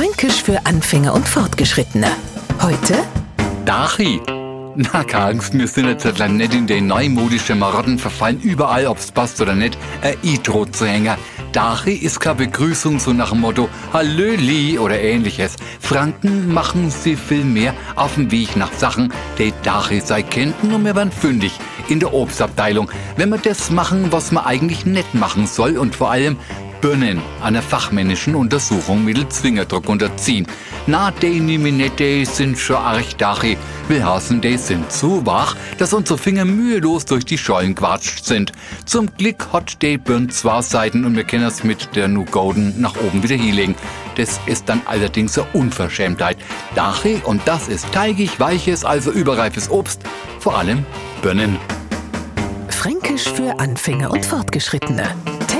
Fränkisch für Anfänger und Fortgeschrittene. Heute Dachi. Na, Karls, wir sind jetzt nicht in den neumodischen Marotten verfallen, überall, ob's passt oder nicht, ein Intro zu hängen. Dachi ist keine Begrüßung so nach dem Motto Hallöli oder ähnliches. Franken machen sie viel mehr auf dem Weg nach Sachen, die Dachi sei kennten und wir werden fündig in der Obstabteilung, wenn wir das machen, was man eigentlich nicht machen soll und vor allem Birnen einer fachmännischen Untersuchung mittels Zwingerdruck unterziehen. Na, die Niminette sind schon arg dachi. Will heißen, die sind so wach, dass unsere Finger mühelos durch die Schollen quatscht sind. Zum Glück hat die Birn zwei Seiten und wir können es mit der Nu Golden nach oben wieder hinlegen. Das ist dann allerdings eine Unverschämtheit. Dachi, und das ist teigig, weiches, also überreifes Obst, vor allem Birnen. Fränkisch für Anfänger und Fortgeschrittene.